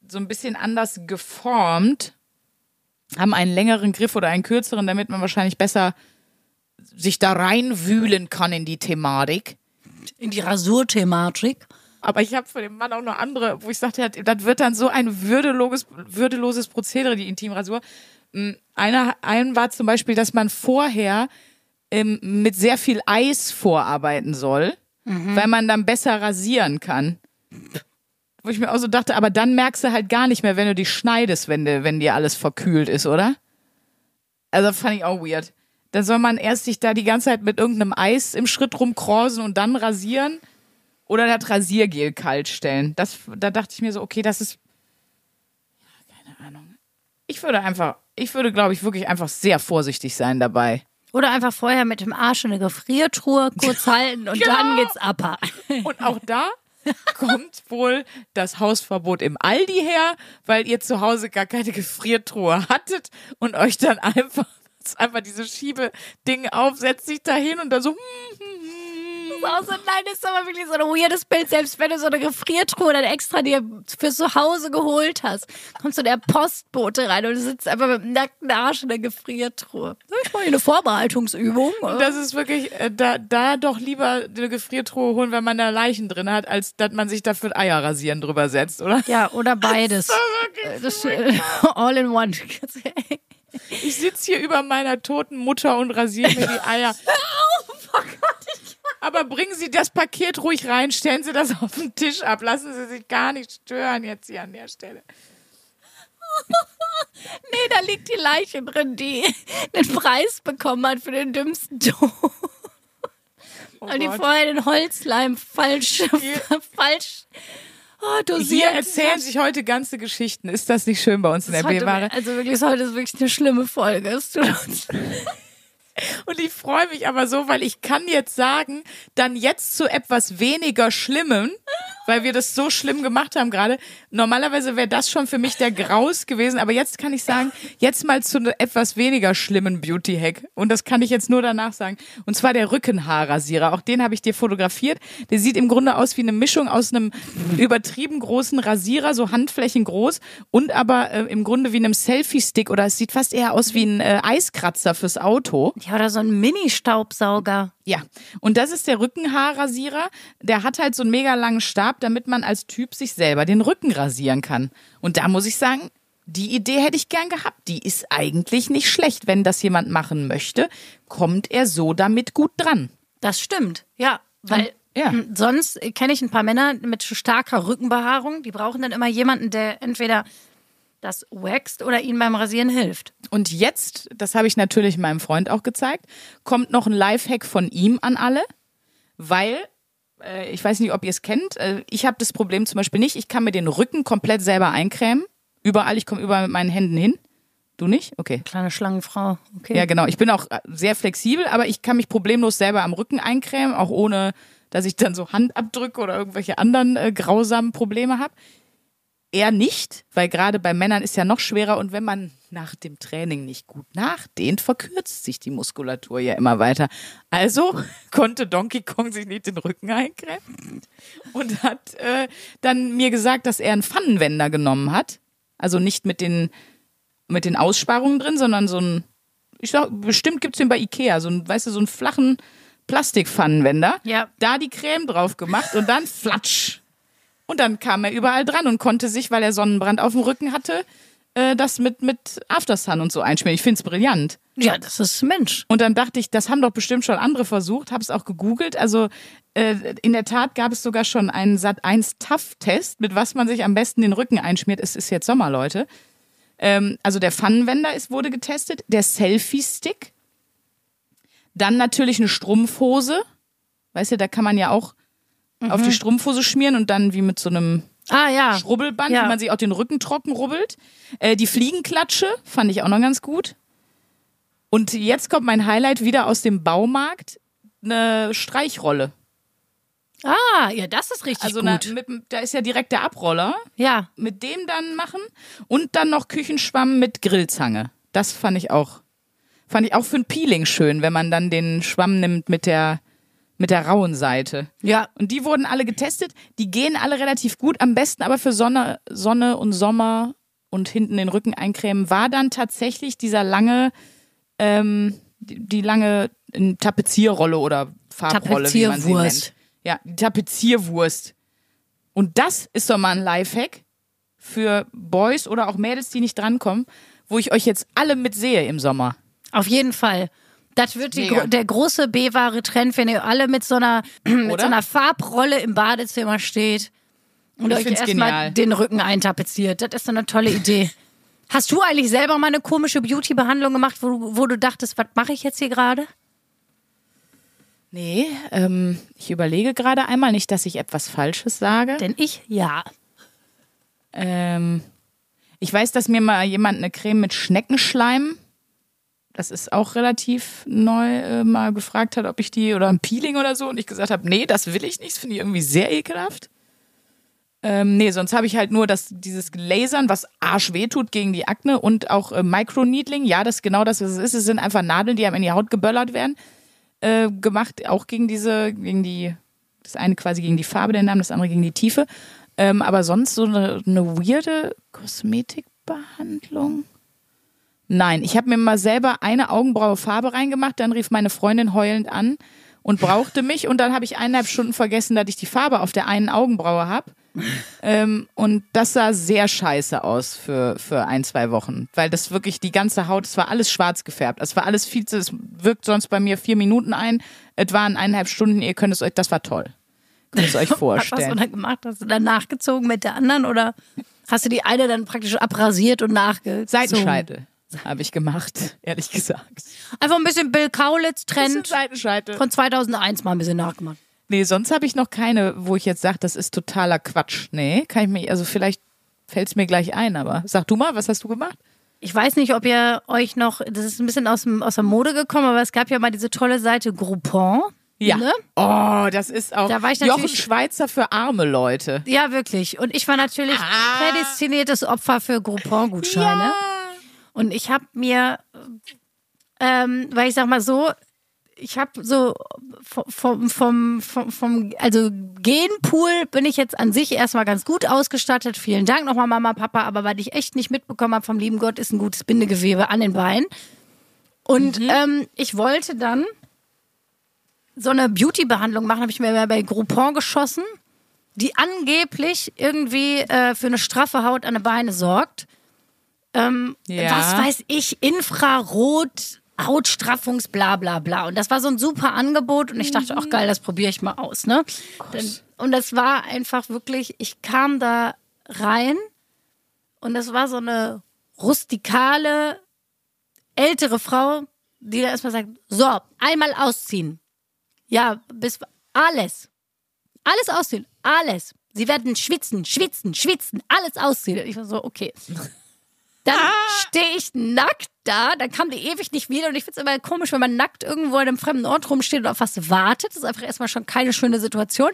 so ein bisschen anders geformt, haben einen längeren Griff oder einen kürzeren, damit man wahrscheinlich besser sich da reinwühlen kann in die Thematik. In die Rasurthematik. Aber ich habe von dem Mann auch noch andere, wo ich sagte, das wird dann so ein würdeloses, würdeloses Prozedere, die Intimrasur. Mm, Einer, einen war zum Beispiel, dass man vorher ähm, mit sehr viel Eis vorarbeiten soll, weil man dann besser rasieren kann. Wo ich mir auch so dachte, aber dann merkst du halt gar nicht mehr, wenn du dich schneidest, wenn, wenn dir alles verkühlt ist, oder? Also fand ich auch weird. Da soll man erst sich da die ganze Zeit mit irgendeinem Eis im Schritt rumkrausen und dann rasieren oder das Rasiergel kalt stellen. Das, da dachte ich mir so, okay, das ist. Ja, keine Ahnung. Ich würde einfach, ich würde, glaube ich, wirklich einfach sehr vorsichtig sein dabei. Oder einfach vorher mit dem Arsch in eine Gefriertruhe kurz halten und Genau. dann geht's ab. Und auch da kommt wohl das Hausverbot im Aldi her, weil ihr zu Hause gar keine Gefriertruhe hattet und euch dann einfach, einfach diese Schiebeding aufsetzt, sich dahin und dann so, hm, auch so, nein, das ist aber wirklich so ein weirdes Bild, selbst wenn du so eine Gefriertruhe dann extra dir fürs Zuhause geholt hast. Kommt so der Postbote rein und du sitzt einfach mit dem nackten Arsch in der Gefriertruhe. Ich mache hier eine Vorbereitungsübung. Das ist wirklich, äh, da, da doch lieber eine Gefriertruhe holen, wenn man da Leichen drin hat, als dass man sich dafür Eier rasieren drüber setzt, oder? Ja, oder beides. Das, äh, all in one. Ich sitze hier über meiner toten Mutter und rasiere mir die Eier. oh Gott, ich Aber bringen Sie das Paket ruhig rein, stellen Sie das auf den Tisch ab, lassen Sie sich gar nicht stören jetzt hier an der Stelle. Nee, da liegt die Leiche drin, die den Preis bekommen hat für den dümmsten Tod. Oh Weil die vorher den Holzleim falsch, falsch oh, dosiert Hier erzählen sich heute ganze Geschichten. Ist das nicht schön bei uns in Das der ist heute- B-Ware? Also wirklich, heute ist wirklich eine schlimme Folge. Es tut uns Und ich freue mich aber so, weil ich kann jetzt sagen, dann jetzt zu etwas weniger Schlimmem, weil wir das so schlimm gemacht haben gerade. Normalerweise wäre das schon für mich der Graus gewesen, aber jetzt kann ich sagen, jetzt mal zu einem etwas weniger schlimmen Beauty-Hack. Und das kann ich jetzt nur danach sagen. Und zwar der Rückenhaarrasierer. Auch den habe ich dir fotografiert. Der sieht im Grunde aus wie eine Mischung aus einem übertrieben großen Rasierer, so handflächengroß, und aber äh, im Grunde wie einem Selfie-Stick oder es sieht fast eher aus wie ein äh, Eiskratzer fürs Auto. Ja, oder so ein Mini-Staubsauger. Ja, und das ist der Rückenhaarrasierer. Der hat halt so einen mega langen Stab, damit man als Typ sich selber den Rücken rasieren kann. Und da muss ich sagen, die Idee hätte ich gern gehabt. Die ist eigentlich nicht schlecht. Wenn das jemand machen möchte, kommt er so damit gut dran. Das stimmt, ja. Weil Ja. hm, sonst kenne ich ein paar Männer mit starker Rückenbehaarung, die brauchen dann immer jemanden, der entweder das wächst oder ihnen beim Rasieren hilft. Und jetzt, das habe ich natürlich meinem Freund auch gezeigt, kommt noch ein Lifehack von ihm an alle, weil äh, ich weiß nicht, ob ihr es kennt. Äh, ich habe das Problem zum Beispiel nicht. Ich kann mir den Rücken komplett selber eincremen. Überall, ich komme überall mit meinen Händen hin. Du nicht? Okay. Kleine Schlangenfrau, okay. Ja, genau. Ich bin auch äh, sehr flexibel, aber ich kann mich problemlos selber am Rücken eincremen, auch ohne, dass ich dann so Handabdrücke oder irgendwelche anderen äh, grausamen Probleme habe. Er nicht, weil gerade bei Männern ist ja noch schwerer und wenn man nach dem Training nicht gut nachdehnt, verkürzt sich die Muskulatur ja immer weiter. Also konnte Donkey Kong sich nicht den Rücken eincremen und hat äh, dann mir gesagt, dass er einen Pfannenwender genommen hat. Also nicht mit den, mit den Aussparungen drin, sondern so ein, ich sag, bestimmt gibt's den bei Ikea, so ein, weißt du, so einen flachen Plastikpfannenwender. Ja. Da die Creme drauf gemacht und dann flatsch. Und dann kam er überall dran und konnte sich, weil er Sonnenbrand auf dem Rücken hatte, äh, das mit, mit Aftersun und so einschmieren. Ich find's brillant. Ja, das ist Mensch. Und dann dachte ich, das haben doch bestimmt schon andere versucht, habe es auch gegoogelt. Also äh, in der Tat gab es sogar schon einen Sat1 Tough-Test, mit was man sich am besten den Rücken einschmiert. Es ist jetzt Sommer, Leute. Ähm, also der Pfannenwender ist, wurde getestet, der Selfie-Stick, dann natürlich eine Strumpfhose. Weißt du, da kann man ja auch auf die Strumpfhose schmieren und dann wie mit so einem Ah ja. Schrubbelband, Ja. wie man sich auch den Rücken trocken rubbelt. Äh, die Fliegenklatsche fand ich auch noch ganz gut. Und jetzt kommt mein Highlight wieder aus dem Baumarkt. Eine Streichrolle. Ah, ja, das ist richtig Also na, gut. mit, dem- da ist ja direkt der Abroller. ja. Mit dem dann machen. Und dann noch Küchenschwamm mit Grillzange. Das fand ich auch. Fand ich auch für ein Peeling schön, wenn man dann den Schwamm nimmt mit der, mit der rauen Seite. Ja. Und die wurden alle getestet. Die gehen alle relativ gut. Am besten aber für Sonne, Sonne und Sommer und hinten den Rücken eincremen war dann tatsächlich dieser lange, ähm, die, die lange Tapezierrolle oder Farbrolle, wie man sie Tapezierwurst. nennt. Ja, die Tapezierwurst. Und das ist doch mal ein Lifehack für Boys oder auch Mädels, die nicht drankommen, wo ich euch jetzt alle mit sehe im Sommer. Auf jeden Fall. Das wird die, der große B-Ware-Trend, wenn ihr alle mit so einer, mit Oder? so einer Farbrolle im Badezimmer steht und Ich euch erstmal den Rücken eintapeziert. Das ist eine tolle Idee. Hast du eigentlich selber mal eine komische Beauty-Behandlung gemacht, wo, du- wo du dachtest, was mache ich jetzt hier gerade? Nee, ähm, ich überlege gerade einmal nicht, dass ich etwas Falsches sage. Denn ich, ja. Ähm, ich weiß, dass mir mal jemand eine Creme mit Schneckenschleim, das ist auch relativ neu, äh, mal gefragt hat, ob ich die oder ein Peeling oder so und ich gesagt habe, nee, das will ich nicht, das finde ich irgendwie sehr ekelhaft. Ähm, nee, sonst habe ich halt nur das, dieses Lasern, was arsch weh tut gegen die Akne und auch äh, Microneedling. Ja, das ist genau das, was es ist. Es sind einfach Nadeln, die einem in die Haut geböllert werden. Äh, gemacht, auch gegen diese, gegen die, das eine quasi gegen die Farbe der Namen, das andere gegen die Tiefe. Ähm, aber sonst so eine, eine weirde Kosmetikbehandlung. Nein, ich habe mir mal selber eine Augenbraue Farbe reingemacht, dann rief meine Freundin heulend an und brauchte mich und dann habe ich eineinhalb Stunden vergessen, dass ich die Farbe auf der einen Augenbraue habe. ähm, und das sah sehr scheiße aus für, für ein, zwei Wochen, weil das wirklich die ganze Haut, es war alles schwarz gefärbt. Es war alles viel zu, es wirkt sonst bei mir vier Minuten ein. Es waren eineinhalb Stunden, ihr könnt es euch, das war toll. Könnt es euch Was hast du vorstellen. dann gemacht? Hast du dann nachgezogen mit der anderen oder hast du die eine dann praktisch abrasiert und nachgezogen? Seitenscheitel habe ich gemacht, ehrlich gesagt. Einfach ein bisschen Bill Kaulitz Trend Seitenscheitel. von 2001 mal ein bisschen nachgemacht. Nee, sonst habe ich noch keine, wo ich jetzt sage, das ist totaler Quatsch. Nee, kann ich mir, also vielleicht fällt es mir gleich ein, aber sag du mal, was hast du gemacht? Ich weiß nicht, ob ihr euch noch, das ist ein bisschen aus, dem, aus der Mode gekommen, aber es gab ja mal diese tolle Seite Groupon. Ne? Oh, das ist auch Da war ich Jochen Schweizer für arme Leute. Ja, wirklich. Und ich war natürlich Ah. prädestiniertes Opfer für Groupon-Gutscheine. Und ich habe mir, ähm, weil ich sag mal so, ich habe so vom, vom, vom, vom, also Genpool bin ich jetzt an sich erstmal ganz gut ausgestattet. Vielen Dank nochmal Mama, Papa. Aber was ich echt nicht mitbekommen habe vom lieben Gott, ist ein gutes Bindegewebe an den Beinen. Und ähm, ich wollte dann so eine Beauty-Behandlung machen, habe ich mir mal bei Groupon geschossen, die angeblich irgendwie äh, für eine straffe Haut an den Beine sorgt. Ähm, Ja. Was weiß ich, Infrarot, Hautstraffungs, bla bla bla. Und das war so ein super Angebot und ich dachte, ach geil, das probiere ich mal aus. Ne? Und das war einfach wirklich, ich kam da rein und das war so eine rustikale, ältere Frau, die da erstmal sagt, so, einmal ausziehen. Ja, bis alles. Alles ausziehen. Alles. Sie werden schwitzen, schwitzen, schwitzen, alles ausziehen. Ich war so, okay. Dann stehe ich nackt da, dann kam die ewig nicht wieder und ich finde es immer komisch, wenn man nackt irgendwo in einem fremden Ort rumsteht und auf was wartet. Das ist einfach erstmal schon keine schöne Situation.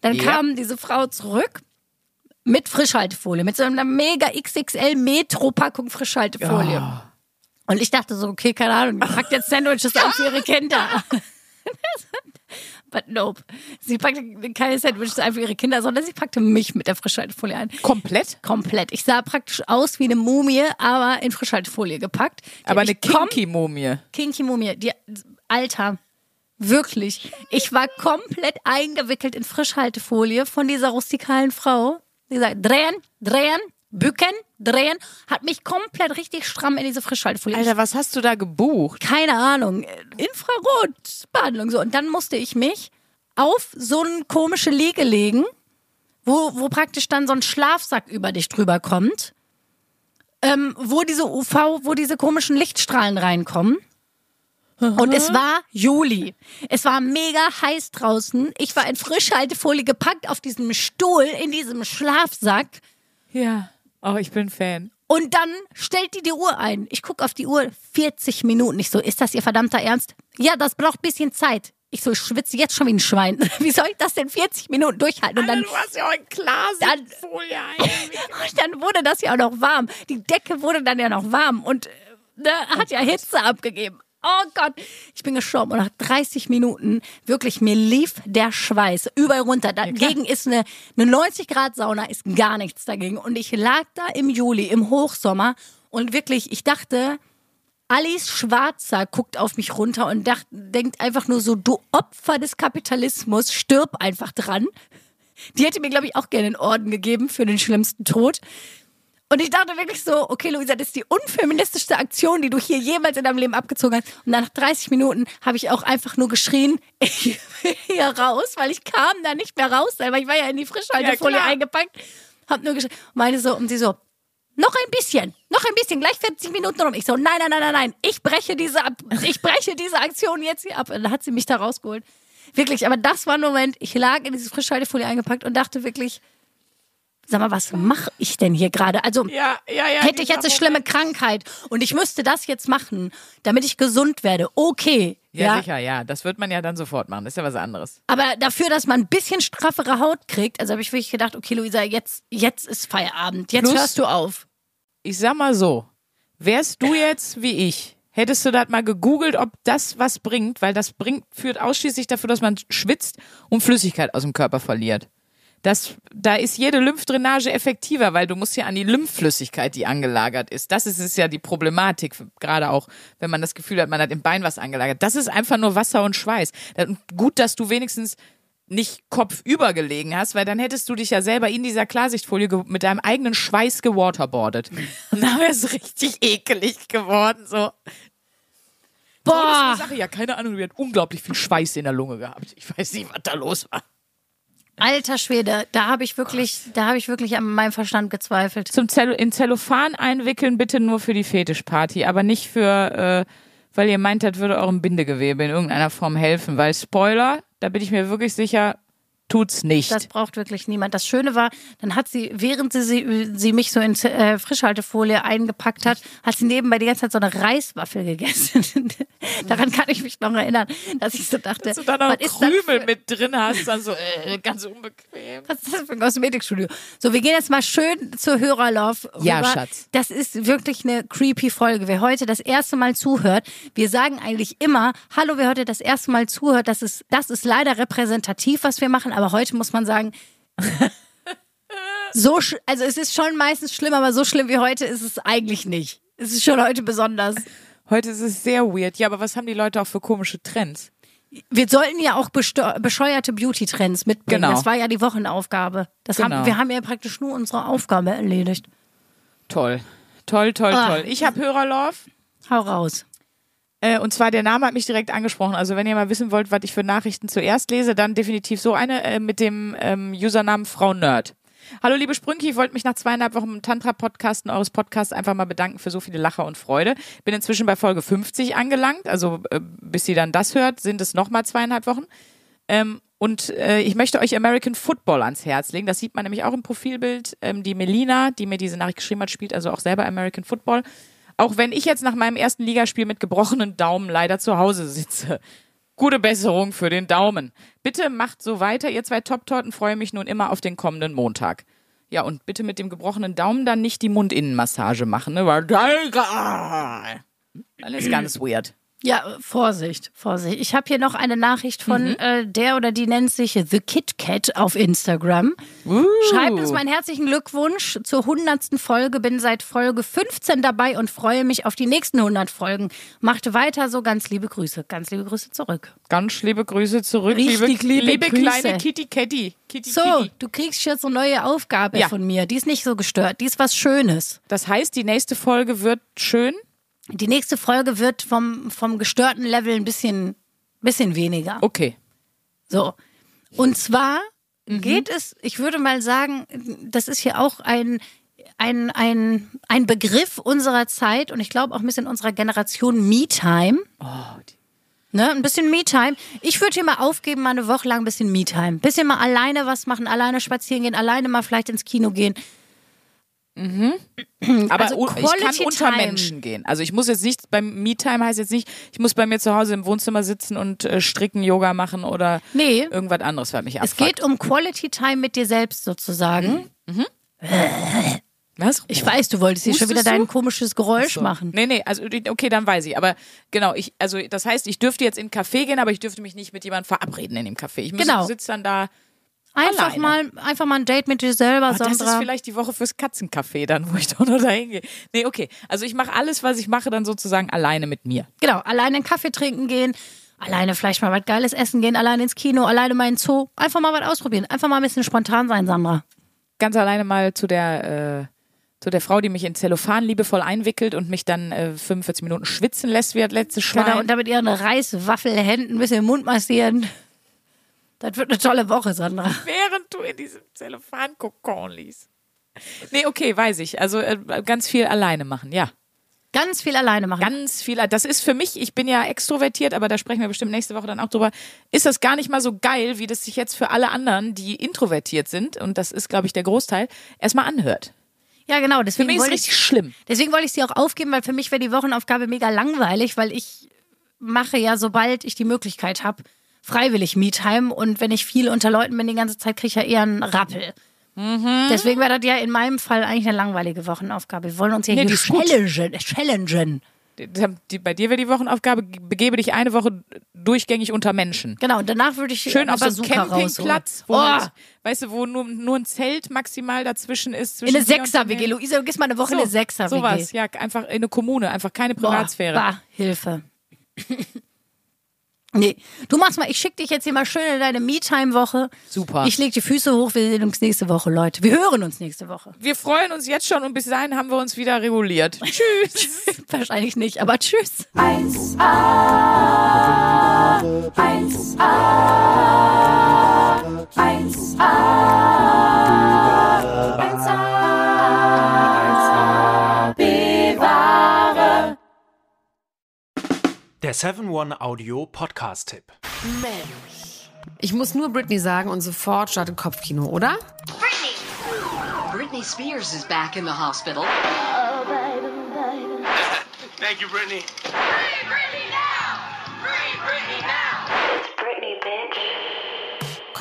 Dann Ja. kam diese Frau zurück mit Frischhaltefolie, mit so einer mega XXL Metro-Packung Frischhaltefolie. Und ich dachte so, okay, keine Ahnung, packt jetzt Sandwiches an für ihre Kinder. But nope. Sie packte keine Sandwiches ein für ihre Kinder, sondern sie packte mich mit der Frischhaltefolie ein. Komplett? Komplett. Ich sah praktisch aus wie eine Mumie, aber in Frischhaltefolie gepackt. Die Aber eine Kinky-Mumie. Kinky-Mumie. Die, Alter, wirklich. Ich war komplett eingewickelt in Frischhaltefolie von dieser rustikalen Frau. Die gesagt, drehen, drehen, bücken, drehen. Hat mich komplett richtig stramm in diese Frischhaltefolie. Alter, was hast du da gebucht? keine Ahnung, Infrarotbehandlung. So. Und dann musste ich mich auf so eine komische Liege legen, wo, wo praktisch dann so ein Schlafsack über dich drüber kommt, ähm, wo diese UV, wo diese komischen Lichtstrahlen reinkommen. Und es war Juli. Es war mega heiß draußen. Ich war in Frischhaltefolie gepackt auf diesem Stuhl, in diesem Schlafsack. Ja. Oh, ich bin Fan. Und dann stellt die die Uhr ein. Ich gucke auf die Uhr, 40 Minuten. Ich so, ist das ihr verdammter Ernst? Ja, das braucht ein bisschen Zeit. Ich so, ich schwitze jetzt schon wie ein Schwein. Wie soll ich das denn 40 Minuten durchhalten? Und dann, hast ja auch ein Klarsichtfolie und dann wurde das ja auch noch warm. Die Decke wurde dann ja noch warm und ne, hat ja Hitze abgegeben. Oh Gott, ich bin gestorben. Und nach 30 Minuten, wirklich, mir lief der Schweiß überall runter. Dagegen ist eine, eine 90 Grad Sauna, ist gar nichts dagegen. Und ich lag da im Juli, im Hochsommer und wirklich, ich dachte, Alice Schwarzer guckt auf mich runter und dacht, denkt einfach nur so, du Opfer des Kapitalismus, stirb einfach dran. Die hätte mir, glaube ich, auch gerne einen Orden gegeben für den schlimmsten Tod. Und ich dachte wirklich so, okay, Luisa, das ist die unfeministischste Aktion, die du hier jemals in deinem Leben abgezogen hast. Und nach 30 Minuten habe ich auch einfach nur geschrien, ich will hier raus, weil ich kam da nicht mehr raus, weil ich war ja in die Frischhaltefolie Ja, eingepackt. Hab nur geschrien, meine so, und sie so, noch ein bisschen, noch ein bisschen, gleich 40 Minuten rum. Ich so, nein, nein, nein, nein, nein, ich breche diese, ab, ich breche diese Aktion jetzt hier ab. Und dann hat sie mich da rausgeholt. Wirklich, aber das war ein Moment, ich lag in diese Frischhaltefolie eingepackt und dachte wirklich, sag mal, was mache ich denn hier gerade? Also, Ja, ja, ja. hätte ich jetzt eine schlimme Krankheit und ich müsste das jetzt machen, damit ich gesund werde. Okay, Ja, sicher, ja. Das wird man ja dann sofort machen. Das ist ja was anderes. Aber dafür, dass man ein bisschen straffere Haut kriegt, also habe ich wirklich gedacht, okay, Luisa, jetzt, jetzt ist Feierabend. Jetzt Plus- hörst du auf. Ich sag mal so, wärst du jetzt wie ich, hättest du das mal gegoogelt, ob das was bringt, weil das bringt, führt ausschließlich dafür, dass man schwitzt und Flüssigkeit aus dem Körper verliert. Das, da ist jede Lymphdrainage effektiver, weil du musst ja an die Lymphflüssigkeit, die angelagert ist. Das ist, ist ja die Problematik, gerade auch, wenn man das Gefühl hat, man hat im Bein was angelagert. Das ist einfach nur Wasser und Schweiß. Gut, dass du wenigstens nicht kopfüber gelegen hast, weil dann hättest du dich ja selber in dieser Klarsichtfolie mit deinem eigenen Schweiß gewaterboardet. Und dann wäre es richtig ekelig geworden. So. Boah, Sache, ja, keine Ahnung, die hat unglaublich viel Schweiß in der Lunge gehabt. Ich weiß nicht, was da los war. Alter Schwede, da habe ich wirklich, da habe ich wirklich an meinem Verstand gezweifelt. Zum Zello in Zellophan einwickeln, bitte nur für die Fetischparty, aber nicht für, äh, weil ihr meint, das würde eurem Bindegewebe in irgendeiner Form helfen. Weil Spoiler, da bin ich mir wirklich sicher, tut's nicht. Das braucht wirklich niemand. Das Schöne war, dann hat sie, während sie, sie, sie mich so in äh, Frischhaltefolie eingepackt hat, hat sie nebenbei die ganze Zeit so eine Reiswaffel gegessen. Daran kann ich mich noch erinnern, dass ich so dachte, dass du da noch Krümel mit drin hast, dann so äh, ganz unbequem. Was ist das für ein Kosmetikstudio? So, wir gehen jetzt mal schön zur Hörerlauf. Ja. Schatz. Das ist wirklich eine creepy Folge. Wer heute das erste Mal zuhört, wir sagen eigentlich immer, hallo, wer heute das erste Mal zuhört, das ist, das ist leider repräsentativ, was wir machen, aber heute muss man sagen, so, also es ist schon meistens schlimm, aber so schlimm wie heute ist es eigentlich nicht. Es ist schon heute besonders. Heute ist es sehr weird. Ja, aber was haben die Leute auch für komische Trends? Wir sollten ja auch bescheuerte Beauty-Trends mitbringen. Genau. Das war ja die Wochenaufgabe. Das Genau. haben, wir haben ja praktisch nur unsere Aufgabe erledigt. Toll. Toll, toll, Ah. toll. Ich habe Hörerlauf. Hau raus. Äh, und zwar, der Name hat mich direkt angesprochen. Also, wenn ihr mal wissen wollt, was ich für Nachrichten zuerst lese, dann definitiv so eine äh, mit dem ähm, Usernamen Frau Nerd. Hallo, liebe Sprünki, ich wollte mich nach zweieinhalb Wochen im Tantra-Podcasten eures Podcasts einfach mal bedanken für so viele Lacher und Freude. Bin inzwischen bei Folge 50 angelangt. Also, äh, bis sie dann das hört, sind es nochmal zweieinhalb Wochen. Ähm, und äh, ich möchte euch American Football ans Herz legen. Das sieht man nämlich auch im Profilbild. Ähm, die Melina, die mir diese Nachricht geschrieben hat, spielt also auch selber American Football. Auch wenn ich jetzt nach meinem ersten Ligaspiel mit gebrochenen Daumen leider zu Hause sitze. Gute Besserung für den Daumen. Bitte macht so weiter, ihr zwei Top-Torten. Freue mich nun immer auf den kommenden Montag. Ja, und bitte mit dem gebrochenen Daumen dann nicht die Mundinnenmassage machen, ne? Weil dann ist ganz weird. Ja, Vorsicht, Vorsicht. Ich habe hier noch eine Nachricht von Mhm. äh, der oder die nennt sich The Kit Kat auf Instagram. Schreibt uns meinen herzlichen Glückwunsch zur hundertsten Folge. Bin seit Folge 15 dabei und freue mich auf die nächsten 100 Folgen. Macht weiter so. Ganz liebe Grüße. Ganz liebe Grüße zurück. Ganz liebe Grüße zurück, Richtig liebe, liebe Grüße. kleine Kitty Catty. Kitty So, Kitty. du kriegst jetzt eine neue Aufgabe Ja. von mir. Die ist nicht so gestört. Die ist was Schönes. Das heißt, die nächste Folge wird schön. Die nächste Folge wird vom, vom gestörten Level ein bisschen, bisschen weniger. Okay. So. Und zwar Mhm. geht es, ich würde mal sagen, das ist hier auch ein, ein, ein, ein Begriff unserer Zeit und ich glaube auch ein bisschen unserer Generation Me-Time. Oh, Ne, ein bisschen Me-Time. Ich würde hier mal aufgeben, mal eine Woche lang ein bisschen Me-Time. Bisschen mal alleine was machen, alleine spazieren gehen, alleine mal vielleicht ins Kino gehen. Aber Also ich kann unter Time. Menschen gehen. Also ich muss jetzt nicht, beim Me-Time heißt jetzt nicht, ich muss bei mir zu Hause im Wohnzimmer sitzen und äh, stricken, Yoga machen oder Nee. irgendwas anderes, was mich Es abfuckt. geht um Quality Time mit dir selbst sozusagen. Was? Ich weiß, du wolltest hier schon wieder dein komisches Geräusch machen. Nee, nee, also okay, dann weiß ich. Aber genau, ich, also das heißt, ich dürfte jetzt in einen Café gehen, aber ich dürfte mich nicht mit jemandem verabreden in dem Café. Ich muss, Genau. sitze dann da. Einfach Alleine. mal, einfach mal ein Date mit dir selber, Ach, das ist Sandra. vielleicht die Woche fürs Katzencafé dann, wo ich doch noch dahin gehe. Nee, okay. Also ich mache alles, was ich mache, dann sozusagen alleine mit mir. Genau, alleine einen Kaffee trinken gehen, alleine vielleicht mal was Geiles essen gehen, alleine ins Kino, alleine mal in Zoo. Einfach mal was ausprobieren. Einfach mal ein bisschen spontan sein, Sandra. Ganz alleine mal zu der, äh, zu der Frau, die mich in Zellophan liebevoll einwickelt und mich dann äh, 45 Minuten schwitzen lässt wie das letzte Schwein. Genau, und damit ihren Reiswaffelhänden ein bisschen den Mund massieren. Das wird eine tolle Woche, Sandra. während du in diesem Zellophan-Kokon liest. Nee, okay, weiß ich. Also äh, ganz viel alleine machen, ja. Ganz viel alleine machen. Ganz viel. Das ist für mich, ich bin ja extrovertiert, aber da sprechen wir bestimmt nächste Woche dann auch drüber, ist das gar nicht mal so geil, wie das sich jetzt für alle anderen, die introvertiert sind, und das ist, glaube ich, der Großteil, erstmal anhört. ja, genau. Für Deswegen mich ist es richtig ich, schlimm. deswegen wollte ich sie auch aufgeben, weil für mich wäre die Wochenaufgabe mega langweilig, weil ich mache ja, sobald ich die Möglichkeit habe, freiwillig Me-Time. Und wenn ich viel unter Leuten bin die ganze Zeit, kriege ich ja eher einen Rappel. Mhm. Deswegen wäre das ja in meinem Fall eigentlich eine langweilige Wochenaufgabe. Wir wollen uns ja Nee, hier challengen. challengen. Die, die, bei dir wäre die Wochenaufgabe, begebe dich eine Woche durchgängig unter Menschen. Genau, und danach würde ich Schön auf so Campingplatz, wo rausholen. halt, Oh, weißt du, wo nur, nur ein Zelt maximal dazwischen ist. in eine Sechser-WG. Luisa, du gehst mal eine Woche in So, eine Sechser-WG. Sowas, ja, einfach in eine Kommune, einfach keine Boah, Privatsphäre. Bah, Hilfe. Nee, du machst mal, ich schicke dich jetzt hier mal schön in deine Me-Time-Woche. Super. Ich leg die Füße hoch, wir sehen uns nächste Woche, Leute. Wir hören uns nächste Woche. Wir freuen uns jetzt schon und bis dahin haben wir uns wieder reguliert. Tschüss. Wahrscheinlich nicht, aber tschüss. 1a, 1a, 1a, 1a, Der 7-One Audio Podcast-Tipp. Ich muss nur Britney sagen und sofort startet Kopfkino, oder? Britney Spears is back in the hospital. Thank you,